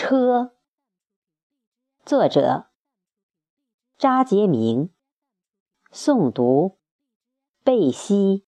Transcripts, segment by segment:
车，作者扎杰明，诵读贝西。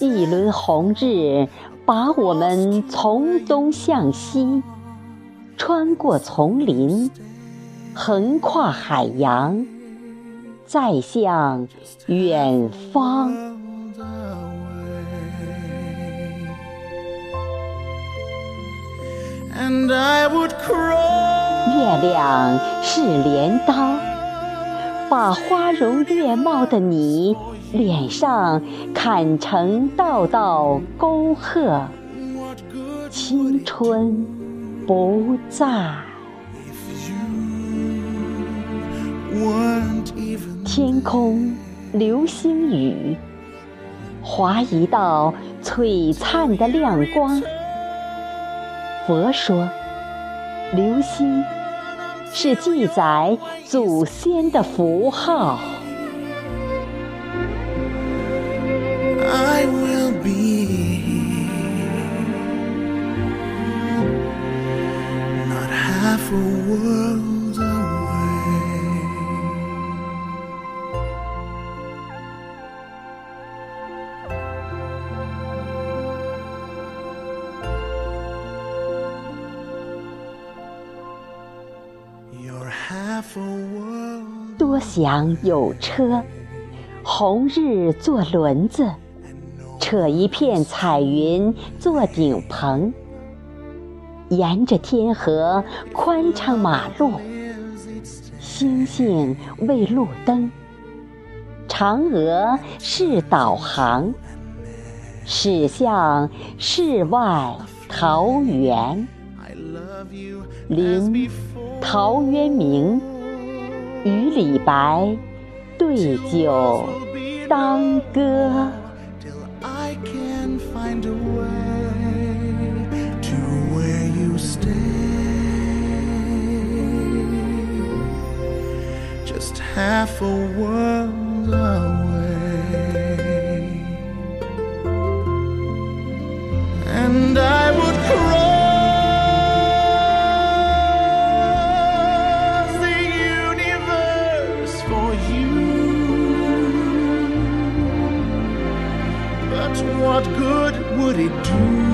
一轮红日，把我们从东向西，穿过丛林，横跨海洋，再向远方。月亮是镰刀，把花容月貌的你。脸上砍成道道沟壑，青春不在。天空流星雨，划一道璀璨的亮光。佛说，流星是记载祖先的符号。多想有车，红日做轮子，扯一片彩云做顶棚。沿着天河宽敞马路，星星为路灯，嫦娥是导航，驶向世外桃源。临陶渊明与李白对酒当歌。Just half a world away. And I would cross the universe for you. But what good would it do?